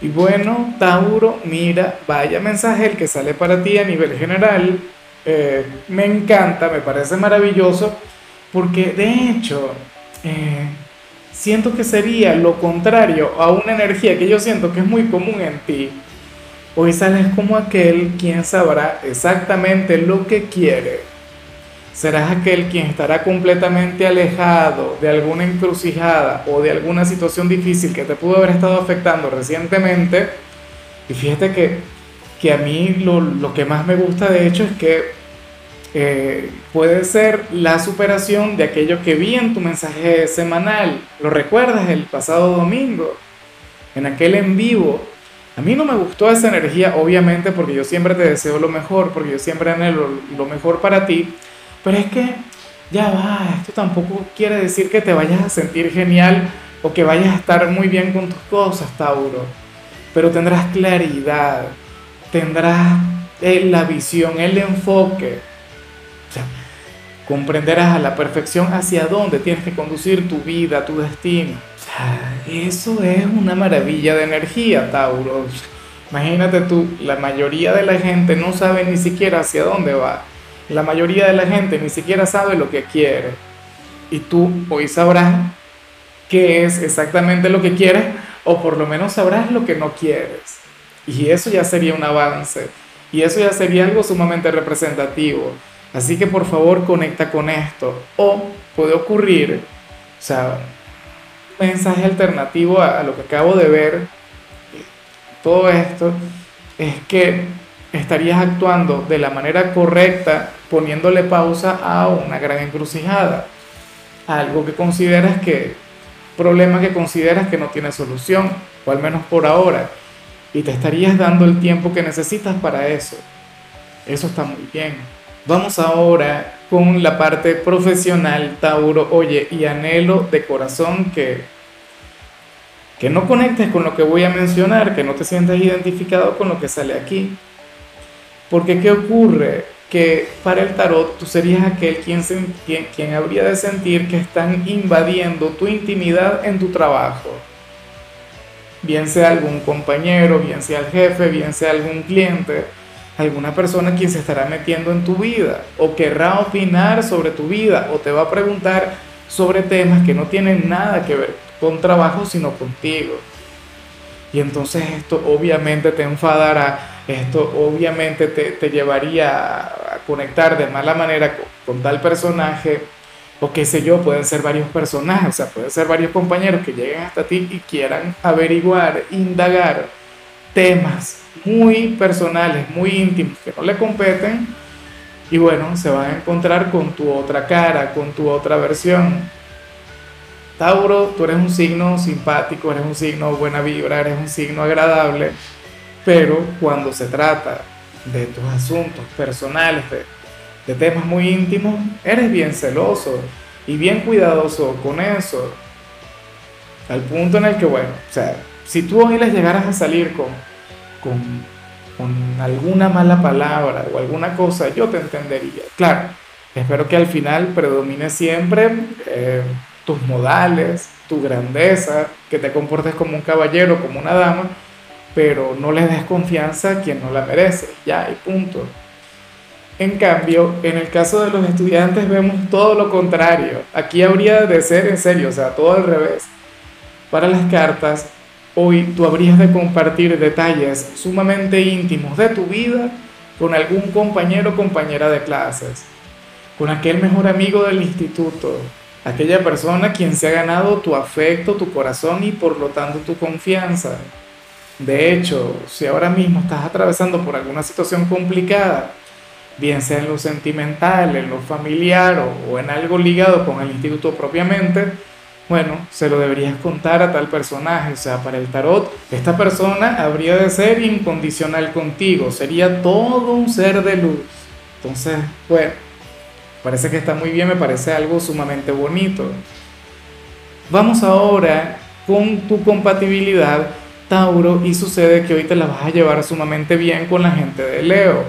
Y bueno, Tauro, mira, vaya mensaje el que sale para ti a nivel general. Eh, me encanta, me parece maravilloso, porque de hecho, eh, siento que sería lo contrario a una energía que yo siento que es muy común en ti. Hoy sales como aquel quien sabrá exactamente lo que quiere serás aquel quien estará completamente alejado de alguna encrucijada o de alguna situación difícil que te pudo haber estado afectando recientemente. Y fíjate que, que a mí lo, lo, que más me gusta de hecho es que eh, puede ser la superación de aquello que vi en tu mensaje semanal. ¿Lo recuerdas el pasado domingo? En aquel en vivo. A mí no me gustó esa energía, obviamente, porque yo siempre te deseo lo mejor, porque yo siempre anhelo lo mejor para ti pero es que ya va, esto tampoco quiere decir que te vayas a sentir genial o que vayas a estar muy bien con tus cosas, Tauro. Pero tendrás claridad, tendrás eh, la visión, el enfoque. O sea, comprenderás a la perfección hacia dónde tienes que conducir tu vida, tu destino. O sea, eso es una maravilla de energía, Tauro. Imagínate tú, la mayoría de la gente no sabe ni siquiera hacia dónde va la mayoría de la gente ni siquiera sabe lo que quiere. Y tú hoy sabrás qué es exactamente lo que quieres o por lo menos sabrás lo que no quieres. Y eso ya sería un avance. Y eso ya sería algo sumamente representativo. Así que por favor conecta con esto. O puede ocurrir, o sea, un mensaje alternativo a, lo que acabo de ver, todo esto, es que estarías actuando de la manera correcta poniéndole pausa a una gran encrucijada, algo que consideras que, problema que consideras que no tiene solución, o al menos por ahora, y te estarías dando el tiempo que necesitas para eso. Eso está muy bien. Vamos ahora con la parte profesional, Tauro. Oye, y anhelo de corazón que, que no conectes con lo que voy a mencionar, que no te sientas identificado con lo que sale aquí. Porque ¿qué ocurre? Que para el tarot tú serías aquel quien, quien, habría de sentir que están invadiendo tu intimidad en tu trabajo. Bien sea algún compañero, bien sea el jefe, bien sea algún cliente, alguna persona quien se estará metiendo en tu vida o querrá opinar sobre tu vida o te va a preguntar sobre temas que no tienen nada que ver con trabajo sino contigo. Y entonces esto obviamente te enfadará esto obviamente te, llevaría a conectar de mala manera con, tal personaje, o qué sé yo, pueden ser varios personajes, o sea, pueden ser varios compañeros que lleguen hasta ti y quieran averiguar, indagar temas muy personales, muy íntimos, que no le competen, y bueno, se van a encontrar con tu otra cara, con tu otra versión. Tauro, tú eres un signo simpático, eres un signo buena vibra, eres un signo agradable pero cuando se trata de tus asuntos personales, de, temas muy íntimos, eres bien celoso y bien cuidadoso con eso. Al punto en el que, bueno, o sea, si tú hoy les llegaras a salir con, con, con alguna mala palabra o alguna cosa, yo te entendería. Claro, espero que al final predomine siempre eh, tus modales, tu grandeza, que te comportes como un caballero, como una dama, pero no les des confianza a quien no la merece, ya, y punto. En cambio, en el caso de los estudiantes vemos todo lo contrario. Aquí habría de ser en serio, o sea, todo al revés. Para las cartas, hoy tú habrías de compartir detalles sumamente íntimos de tu vida con algún compañero o compañera de clases, con aquel mejor amigo del instituto, aquella persona quien se ha ganado tu afecto, tu corazón y por lo tanto tu confianza. De hecho, si ahora mismo estás atravesando por alguna situación complicada, bien sea en lo sentimental, en lo familiar o, en algo ligado con el instituto propiamente, bueno, se lo deberías contar a tal personaje. O sea, para el tarot, esta persona habría de ser incondicional contigo, sería todo un ser de luz. Entonces, bueno, parece que está muy bien, me parece algo sumamente bonito. Vamos ahora con tu compatibilidad, Tauro, y sucede que hoy te la vas a llevar sumamente bien con la gente de Leo,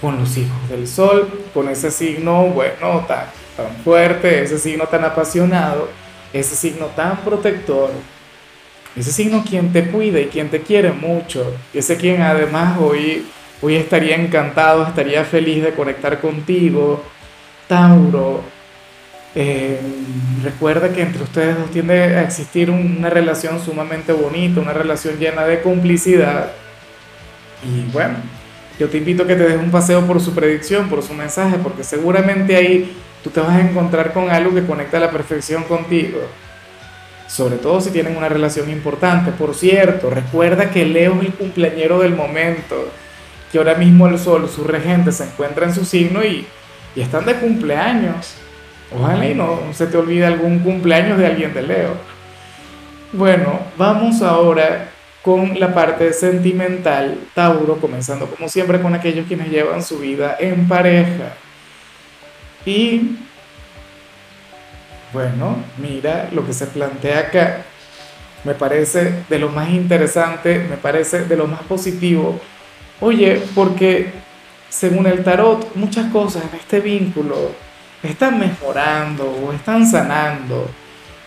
con los hijos del Sol, con ese signo, bueno, tan, tan fuerte, ese signo tan apasionado ese signo tan protector, ese signo quien te cuida y quien te quiere mucho, ese quien además hoy, hoy estaría encantado, estaría feliz de conectar contigo, Tauro. Eh, recuerda que entre ustedes dos tiende a existir una relación sumamente bonita, una relación llena de complicidad. Y bueno, yo te invito a que te des un paseo por su predicción, por su mensaje, porque seguramente ahí tú te vas a encontrar con algo que conecta a la perfección contigo. Sobre todo si tienen una relación importante. Por cierto, recuerda que Leo es el cumpleañero del momento, que ahora mismo el Sol, su regente, se encuentra en su signo y, y están de cumpleaños. Ojalá y no se te olvide algún cumpleaños de alguien de Leo. Bueno, vamos ahora con la parte sentimental, Tauro, comenzando como siempre con aquellos quienes llevan su vida en pareja. Y bueno, mira lo que se plantea acá. Me parece de lo más interesante, me parece de lo más positivo. Oye, porque según el tarot, muchas cosas en este vínculo están mejorando o están sanando.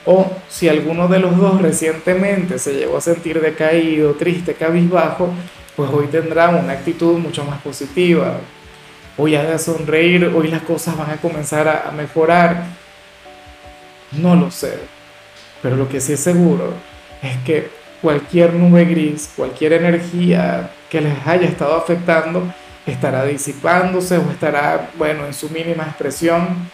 O si alguno de los dos recientemente se llegó a sentir decaído, triste, cabizbajo, pues hoy tendrá una actitud mucho más positiva hoy de sonreír, hoy las cosas van a comenzar a, mejorar. No lo sé, pero lo que sí es seguro es que cualquier nube gris, cualquier energía que les haya estado afectando, estará disipándose o estará, bueno, en su mínima expresión.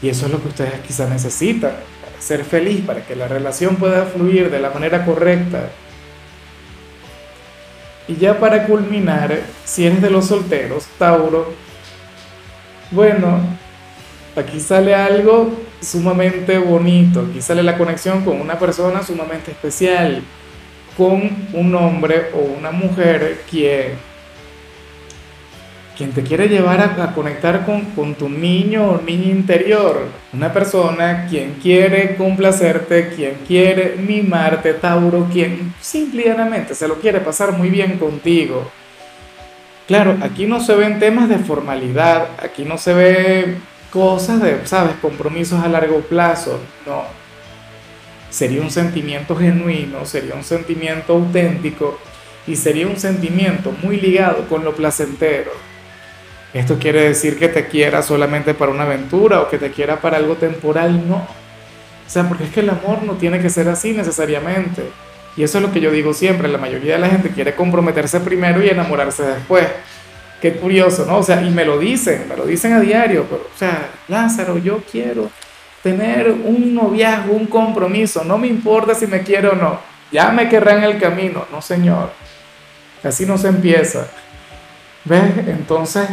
Y eso es lo que ustedes quizás necesitan para ser feliz, para que la relación pueda fluir de la manera correcta. Y ya para culminar, si eres de los solteros, Tauro, bueno, aquí sale algo sumamente bonito, aquí sale la conexión con una persona sumamente especial, con un hombre o una mujer quien, quien te quiere llevar a, conectar con, con, tu niño o niña interior, una persona quien quiere complacerte, quien quiere mimarte, Tauro, quien simplemente se lo quiere pasar muy bien contigo Claro, aquí no se ven temas de formalidad, aquí no se ve cosas de, ¿sabes?, compromisos a largo plazo, no. Sería un sentimiento genuino, sería un sentimiento auténtico y sería un sentimiento muy ligado con lo placentero. Esto quiere decir que te quiera solamente para una aventura o que te quiera para algo temporal, no. O sea, porque es que el amor no tiene que ser así necesariamente. Y eso es lo que yo digo siempre, la mayoría de la gente quiere comprometerse primero y enamorarse después. Qué curioso, ¿no? O sea, y me lo dicen, me lo dicen a diario, pero, o sea, Lázaro, yo quiero tener un noviazgo, un compromiso, no me importa si me quiere o no, ya me querrán el camino, no señor, así no se empieza. ¿Ves? Entonces,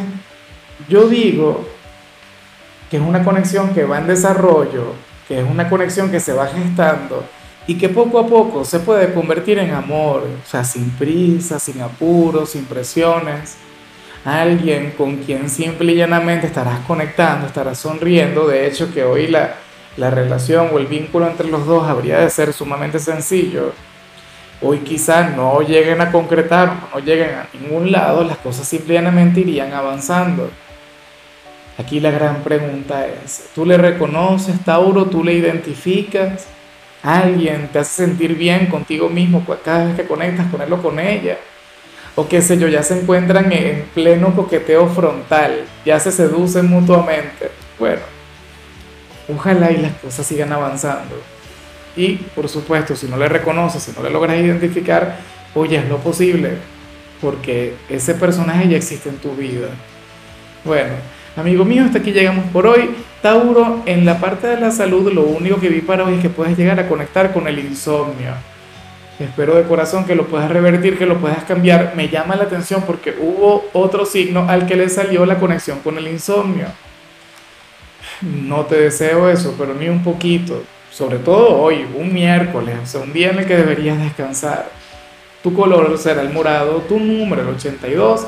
yo digo que es una conexión que va en desarrollo, que es una conexión que se va gestando, y que poco a poco se puede convertir en amor, o sea, sin prisa, sin apuros, sin presiones. Alguien con quien simple y llanamente estarás conectando, estarás sonriendo. De hecho, que hoy la, la relación o el vínculo entre los dos habría de ser sumamente sencillo. Hoy quizás no lleguen a concretar, no lleguen a ningún lado, las cosas simple y irían avanzando. Aquí la gran pregunta es, ¿tú le reconoces, Tauro? ¿Tú le identificas? alguien te hace sentir bien contigo mismo cada vez que conectas con él o con ella. O qué sé yo, ya se encuentran en pleno coqueteo frontal, ya se seducen mutuamente. Bueno, ojalá y las cosas sigan avanzando. Y por supuesto, si no le reconoces, si no le logras identificar, oye, es lo posible, porque ese personaje ya existe en tu vida. Bueno, Amigo mío, hasta aquí llegamos por hoy. Tauro, en la parte de la salud, lo único que vi para hoy es que puedes llegar a conectar con el insomnio. Espero de corazón que lo puedas revertir, que lo puedas cambiar. Me llama la atención porque hubo otro signo al que le salió la conexión con el insomnio. No te deseo eso, pero ni un poquito. sobre todo hoy, un miércoles, o sea, un día en el que deberías descansar. Tu color será el morado, tu número el 82.